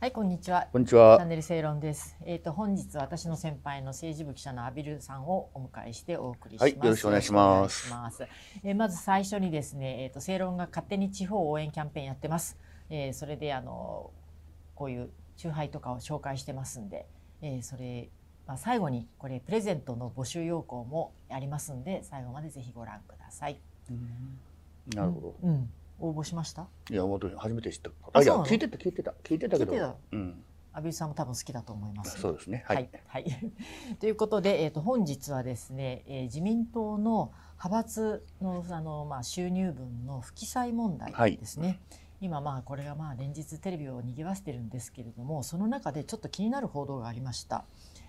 はい、こんにちは。こんにちは。チャンネル正論です。えっ、と本日は私の先輩の政治部記者のアビルさんをお迎えしてお送りします。はいよろしくお願いしますますえーまず最初にですね、えっ、と正論が勝手に地方応援キャンペーンやってます。えーそれであのこういう酎ハイとかを紹介してますんで、えーそれまあ最後にこれプレゼントの募集要項もありますんで、最後までぜひご覧ください。なるほど。うん、応募しました？いや、本当に初めて知った。あ、いや、聞いてた、聞いてた、聞いてたけど。うん。アビルさんも多分好きだと思います。そうですね。ははいい。、はい、ということで、えー、と本日はですね、えー自民党の派閥のあの、まあ、収入分の不記載問題はいですね、今まあこれがまあ連日テレビを賑わせてるんですけれどもその中でちょっと気になる報道がありました、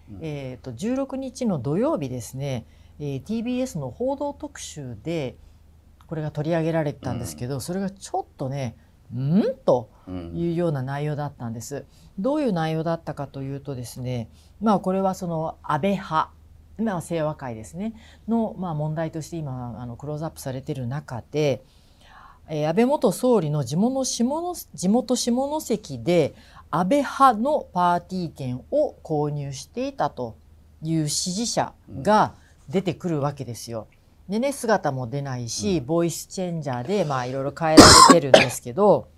うんえー、と16日の土曜日ですね、えー TBS の報道特集でこれが取り上げられてたんですけど、それがちょっとねんとうん。いうような内容だったんです。どういう内容だったかというとですね、まあこれはその安倍派、まあ清和会ですねのまあ問題として今あのクローズアップされている中で、えー安倍元総理の地元下の地元下関で安倍派のパーティー券を購入していたという支持者が出てくるわけですよ。でね姿も出ないし、ボイスチェンジャーでまあいろいろ変えられてるんですけど。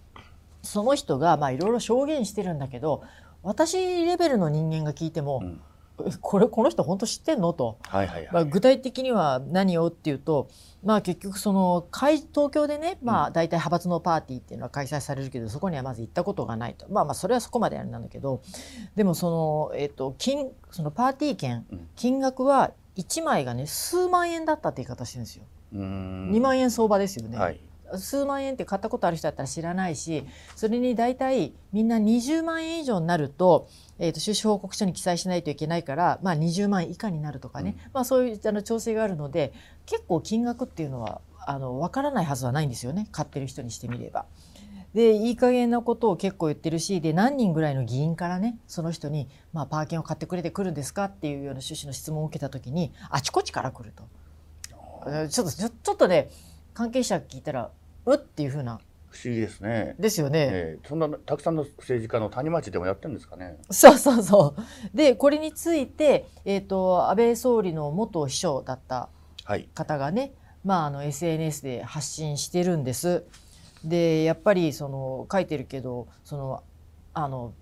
その人がまあいろいろ証言してるんだけど私レベルの人間が聞いても、うん。えこれこの人本当知ってんの？と、はいはいまあ、はい。具体的には何をっていうと、まあ、結局その会東京でね、まあ、大体派閥のパーティーっていうのは開催されるけどそこにはまず行ったことがないと。まあまあそれはそこまであれなんだけどでもその,、えっと金そのパーティー券うん。金額は1枚がね数万円だったって言い方してるんですよ。うーん。2万円相場ですよね。はい。数万円って買ったことある人だったら知らないしそれに大体みんな20万円以上になると,、えー、と収支報告書に記載しないといけないから、まあ、20万円以下になるとかね、うんまあ、そういうあの調整があるので結構金額っていうのはあの分からないはずはないんですよね買ってる人にしてみれば。でいい加減なことを結構言ってるしで何人ぐらいの議員からねその人に、まあ、パー券を買ってくれてくるんですかっていうような趣旨の質問を受けた時にあちこちから来ると。えーちょっとちょちょっとね関係者聞いたらうっていうふうな不思議ですね。ですよね。ええそんなたくさんの政治家の谷町でもやってるんですかね。そうそうそう。でこれについて、えー、と安倍総理の元秘書だったはい。方がね、まあ、あの SNS で発信してるんです。でやっぱりその書いてるけどそのあの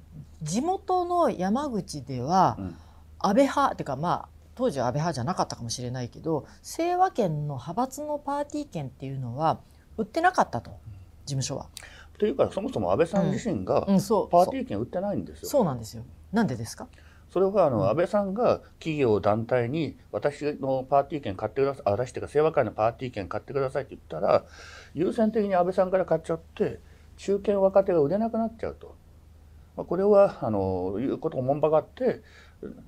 地元の山口ではうん安倍派っていうかまあ当時は安倍派じゃなかったかもしれないけど清和県の派閥のパーティー券っていうのは売ってなかったと事務所は。というか、そもそも安倍さん自身がパーティー券売ってないんですよ。そうなんですよ。なんでですか？それはあの、うん。安倍さんが企業団体に私のパーティー券買ってくださいあ私というか清和会のパーティー券買ってくださいって言ったら優先的に安倍さんから買っちゃって中堅若手が売れなくなっちゃうと、まあ、これはあのいうことをもんばかって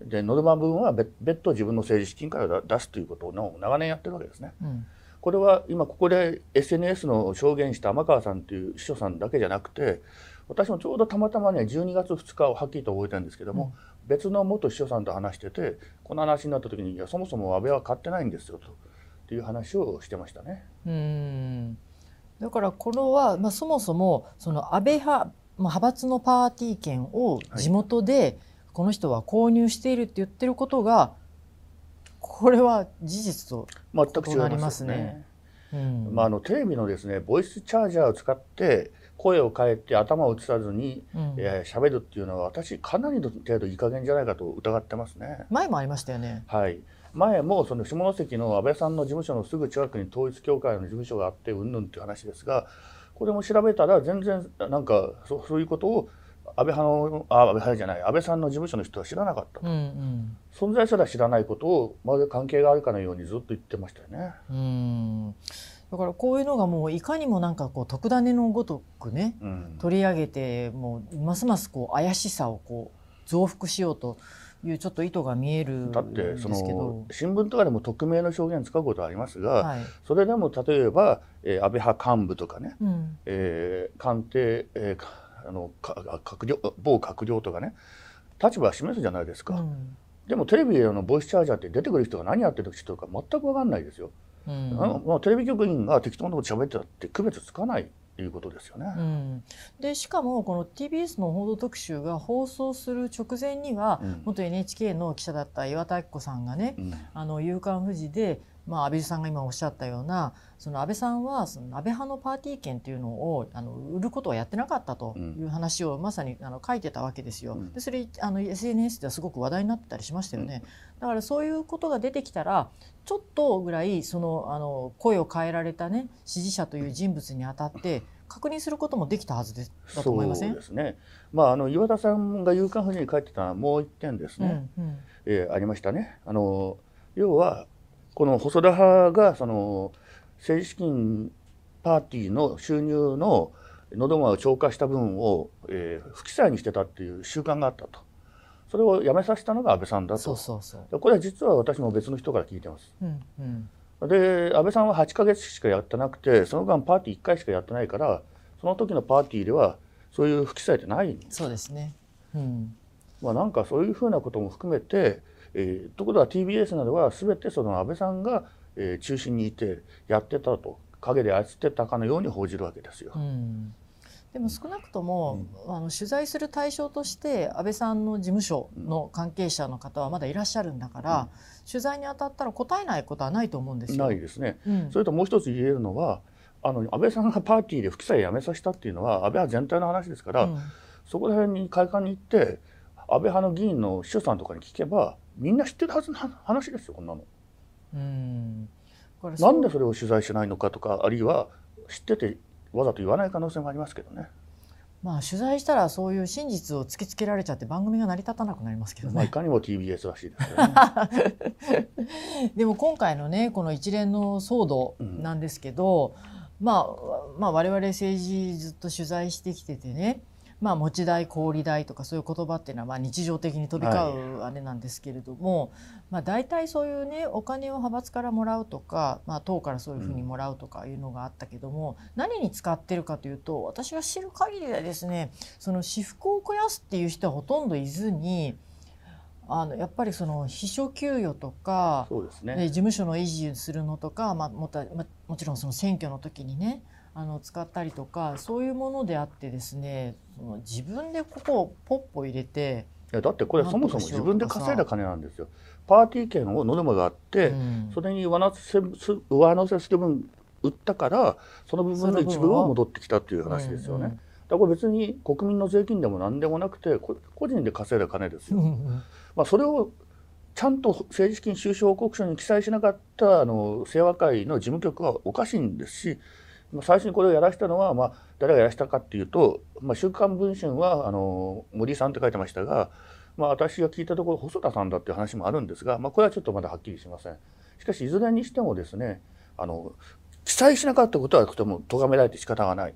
でノルマ分は別別途自分の政治資金から出出すということを長年やってるわけですね。うん。これは今ここで SNS の証言した天川さんという秘書さんだけじゃなくて私もちょうどたまたまね12月2日をはっきりと覚えてるんですけども、別の元秘書さんと話しててこの話になった時にいやそもそも安倍は買ってないんですよとっていう話をしてましたね。うんだからこれは、まあ、そもそもその安倍派、まあ、派閥のパーティー券を地元でこの人は購入しているって言ってることがこれは事実と、全く違い異なりまますすねね。うんまあ、あのテレビのですねボイスチャージャーを使って声を変えて頭を映さずにうんえー喋るっていうのは私かなりの程度いい加減じゃないかと疑ってますね。前もありましたよね。はい、前もその下関の安倍さんの事務所のすぐ近くに統一教会の事務所があってうんぬんっていう話ですがこれも調べたら全然なんかそそういうことを安倍派のあ安倍派じゃない安倍さんの事務所の人は知らなかったうんうん存在すら知らないことをまるで関係があるかのようにずっと言ってましたよね。うんだからこういうのがもういかにもなんかこう特ダネのごとくねうん。取り上げてもうますますこう怪しさをこう増幅しようというちょっと意図が見えるんだですけってそのど。新聞とかでも匿名の証言使うことはありますが、はい。それでも例えば、えー安倍派幹部とかね、うん。えー官邸、えーかあのか閣僚某閣僚とかね立場を示すじゃないですか、うん。でもテレビでのボイスチャージャーって出てくる人が何やってる人か全く分かんないですよ、うん。あのもうテレビ局員が適当なこと喋ってたって区別つかないいうことですよね。うん、でしかもこの TBS の報道特集が放送する直前には、うん。元 NHK の記者だった岩田明子さんがね、うん。あの夕刊富士で、まあ、安倍さんが今おっしゃったようなその安倍さんはその安倍派のパーティー券というのをあの売ることはやってなかったという話をまさにあの書いてたわけですよ。うんでそれあの SNS ではすごく話題になってたりしましたよね。だからそういうことが出てきたらちょっとぐらいそのあの声を変えられたね支持者という人物にあたって確認することもできたはずですだと思いません？そうですね。まああの岩田さんが夕刊富士に書いてたもう一点ですね。うんうんえーありましたね。あの要はこの細田派がその政治資金パーティーの収入の喉間を超過した分を、えー不記載にしてたっていう習慣があったと。それをやめさせたのが安倍さんだそうと。そうそう。これは実は私も別の人から聞いてます。うんうんで安倍さんは8ヶ月しかやってなくてその間パーティー1回しかやってないからその時のパーティーではそういう不記載ってないそうですね。うんまあ、なんかそういうふうなことも含めて、えーところが TBS などは全てその安倍さんが、えー中心にいてやってたと陰で操ってたかのように報じるわけですよう。んでも少なくとも、あの取材する対象として安倍さんの事務所の関係者の方はまだいらっしゃるんだから、取材に当たったら答えないことはないと思うんですよ。ないですね。うんそれともう一つ言えるのはあの安倍さんがパーティーで不記載やめさせたっていうのは安倍派全体の話ですから、うんそこら辺に会館に行って安倍派の議員の秘書さんとかに聞けばみんな知ってるはずの話ですよこんなの。うんなんでそれを取材しないのかとかあるいは知っててわざと言わない可能性もありますけどね。まあ取材したらそういう真実を突きつけられちゃって番組が成り立たなくなりますけどまあ、いね。かにも TBS らしいですよね。でも今回のねこの一連の騒動なんですけど、まあ、まあ我々政治ずっと取材してきててね、まあ、持ち代小売代とかそういう言葉っていうのはまあ日常的に飛び交うあれなんですけれども、まあ、大体そういうねお金を派閥からもらうとか、まあ、党からそういうふうにもらうとかいうのがあったけども、何に使ってるかというと私が知る限りではですねその私服を肥やすっていう人はほとんどいずにあのやっぱりその秘書給与とかそうですね。で事務所の維持するのとか、まあ、もたまもちろんその選挙の時にねあの使ったりとかそういうものであってですねその自分でここをポッポ入れて、いやだってこれそもそも自分で稼いだ金なんですよ。パーティー券をノルマがあって、うんそれに上乗せす上乗せする分売ったからその部分の一部を戻ってきたっていう話ですよね。うんだから別に国民の税金でも何でもなくてこ個人で稼いだ金ですよ。うんうんまあ、それをちゃんと政治資金収支報告書に記載しなかったあの清和会の事務局はおかしいんですしまあ最初にこれをやらしたのは、まあ、誰がやらしたかっていうと「まあ、週刊文春は」あの森さんって書いてましたが、まあ、私が聞いたところ細田さんだっていう話もあるんですが、まあ、これはちょっとまだはっきりしません。しかしいずれにしてもですねあの記載しなかったことはとても咎められて仕方がない、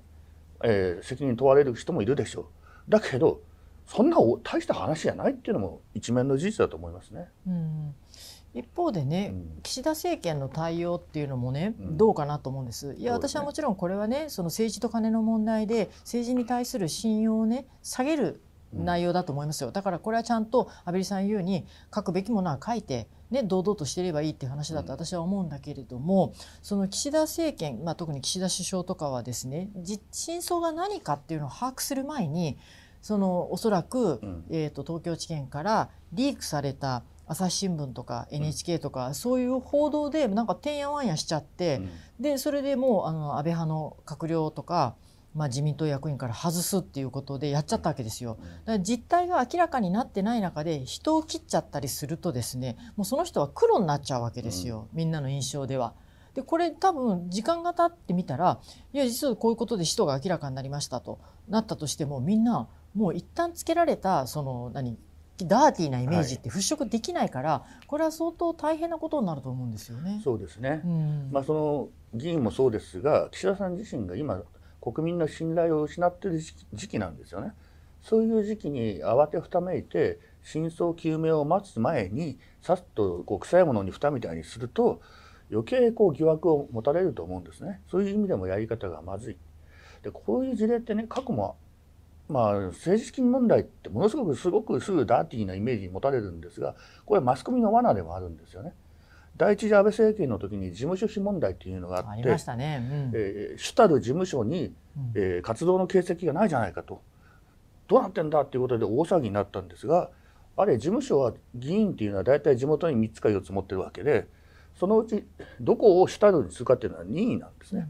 えー責任問われる人もいるでしょう。だけどそんな大した話じゃないっていうのも一面の事実だと思いますね。うん一方でね、うん。岸田政権の対応っていうのもね、うん。どうかなと思うんです。いやね。私はもちろんこれはねその政治と金の問題で政治に対する信用をね下げる内容だと思いますよ。だからこれはちゃんと安倍さん言うに書くべきものは書いて、ね、堂々としていればいいっていう話だと私は思うんだけれども、その岸田政権、まあ、特に岸田首相とかはですね実真相が何かっていうのを把握する前にそのおそらく、うん。えー、と東京地検からリークされた朝日新聞とか NHK とか、そういう報道でなんかてんやわんやしちゃって、でそれでもうあの安倍派の閣僚とか、まあ、自民党役員から外すっていうことでやっちゃったわけですよ。だから実態が明らかになってない中で人を切っちゃったりするとですねもうその人は黒になっちゃうわけですよ、みんなの印象では。でこれ多分時間が経ってみたらいや実はこういうことで使途が明らかになりましたとなったとしてもみんなもう一旦つけられたその何ダーティーなイメージって払拭できないから、これは相当大変なことになると思うんですよね。そうですね。うんまあその議員もそうですが岸田さん自身が今国民の信頼を失っている時期時期なんですよね。そういう時期に慌てふためいて真相究明を待つ前にさっとこう臭いものに蓋みたいにすると余計こう疑惑を持たれると思うんですね。そういう意味でもやり方がまずい。でこういう事例ってね過去もまあ政治資金問題ってものすごくすごくすぐダーティーなイメージに持たれるんですがこれはマスコミの罠でもあるんですよね。第一次安倍政権の時に事務所費問題っていうのがあってね。うんえー主たる事務所に、うんえー活動の形跡がないじゃないかとどうなってんだっていうことで大騒ぎになったんですがあれ事務所は議員っていうのは大体地元に3つか4つ持ってるわけでそのうちどこを主たるにするかっていうのは任意なんですね。で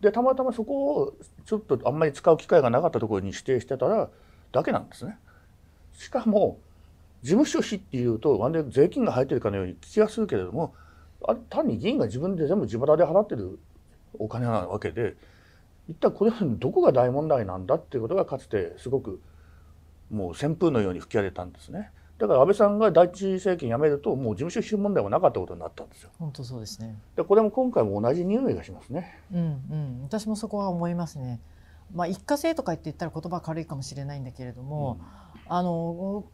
でたまたまそこをちょっとあんまり使う機会がなかったところに指定してたらだけなんですね。しかも事務所費っていうとまる税金が入ってるかのように聞きがするけれどもあれ単に議員が自分で全部自腹で払ってるお金なわけで一体これはどこが大問題なんだっていうことがかつてすごくもう旋風のように吹き荒れたんですね。だから安倍さんが第一次政権辞めるともう事務所費問題もなかったことになったんですよ。本当そうですね。でこれも今回も同じ匂いがしますね。うんうん、私もそこは思いますね。まあ一過性とか言って言ったら言葉軽いかもしれないんだけれども、あの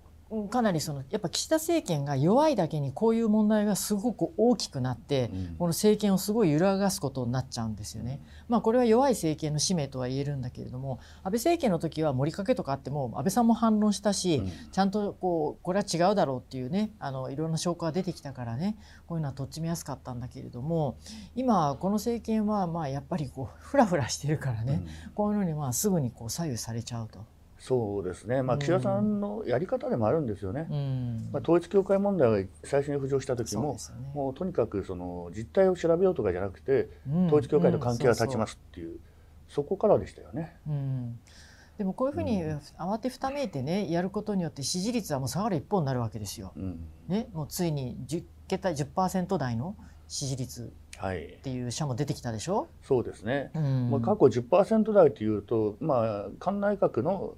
かなりそのやっぱ岸田政権が弱いだけにこういう問題がすごく大きくなって、うんこの政権をすごい揺らがすことになっちゃうんですよね。まあこれは弱い政権の使命とは言えるんだけれども安倍政権の時は盛りかけとかあっても安倍さんも反論したし、うんちゃんとこうこれは違うだろうっていうねあのいろんな証拠が出てきたからねこういうのはとっちめやすかったんだけれども今この政権はまあやっぱりこうフラフラしてるからね、うんこういうのにまあすぐにこう左右されちゃうと。そうですね、まあ、うん岸田さんのやり方でもあるんですよね。うん。まあ、統一教会問題が最初に浮上した時もね。もうとにかくその実態を調べようとかじゃなくてうん。統一教会と関係が立ちますっていう、そこからでしたよね。うん。でもこういうふうにうん。慌てふためいてねやることによって支持率はもう下がる一方になるわけですよ。うん。ね、もうついに10桁10%台の支持率はいっ、ていう社も出てきたでしょ？そうですね。うんまあ、過去10%台というと、まあ、菅内閣の、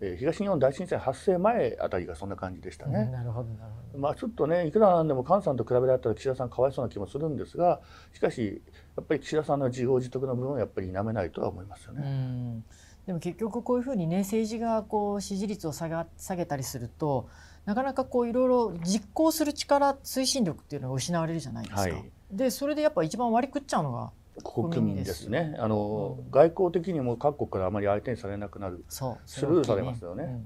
えー東日本大震災発生前あたりがそんな感じでしたうんね。なるほどなるほど。まあ、ちょっとねいくらなんでも菅さんと比べられたら岸田さんかわいそうな気もするんですがしかしやっぱり岸田さんの自業自得の部分はやっぱり否めないとは思いますようね。んでも結局こういうふうにね政治がこう支持率を下が下げたりするとなかなかこういろいろ実行する力推進力っていうのが失われるじゃないですか。はいでそれでやっぱ一番割り食っちゃうのが国民ですね。あの、うん外交的にも各国からあまり相手にされなくなる。スルーされますよね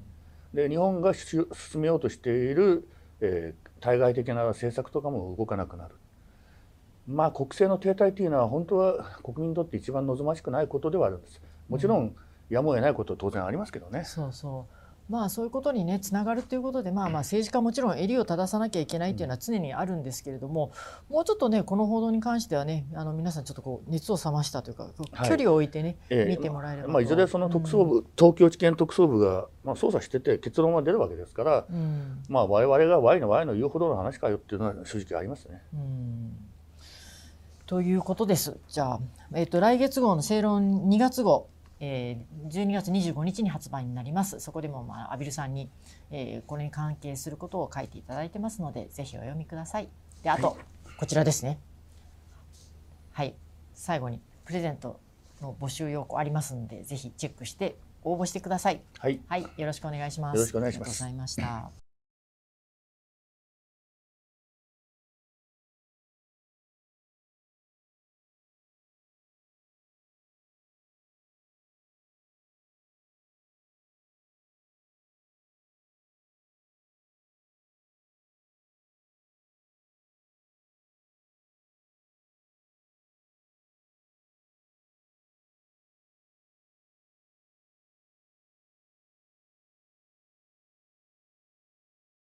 で日本がし進めようとしている、えー対外的な政策とかも動かなくなる。まあ国政の停滞というのは本当は国民にとって一番望ましくないことではあるんです。もちろんやむを得ないことは当然ありますけどね。そうそうまあそういうことにねつながるということでまあまあ政治家はもちろん襟を正さなきゃいけないというのは常にあるんですけれども、もうちょっとねこの報道に関してはねあの皆さんちょっとこう熱を冷ましたというか、はい。距離を置いてね、ええ。見てもらえればと、まあ、いずれその特捜部、東京地検特捜部が、まあ、捜査してて結論が出るわけですから、うん。まあ、我々が Y の Y の言うほどの話かよっていうのは正直ありますね。うん。ということです。じゃあ、えっと来月号の正論2月号、えー、12月25日に発売になります。そこでも、まあ、アビルさんに、えーこれに関係することを書いていただいてますので、ぜひお読みください。で、あと、こちらですね。はい、最後にプレゼントの募集要項ありますので、ぜひチェックして応募してください。はいはい、よろしくお願いします。よろしくお願いしますありがとうございました。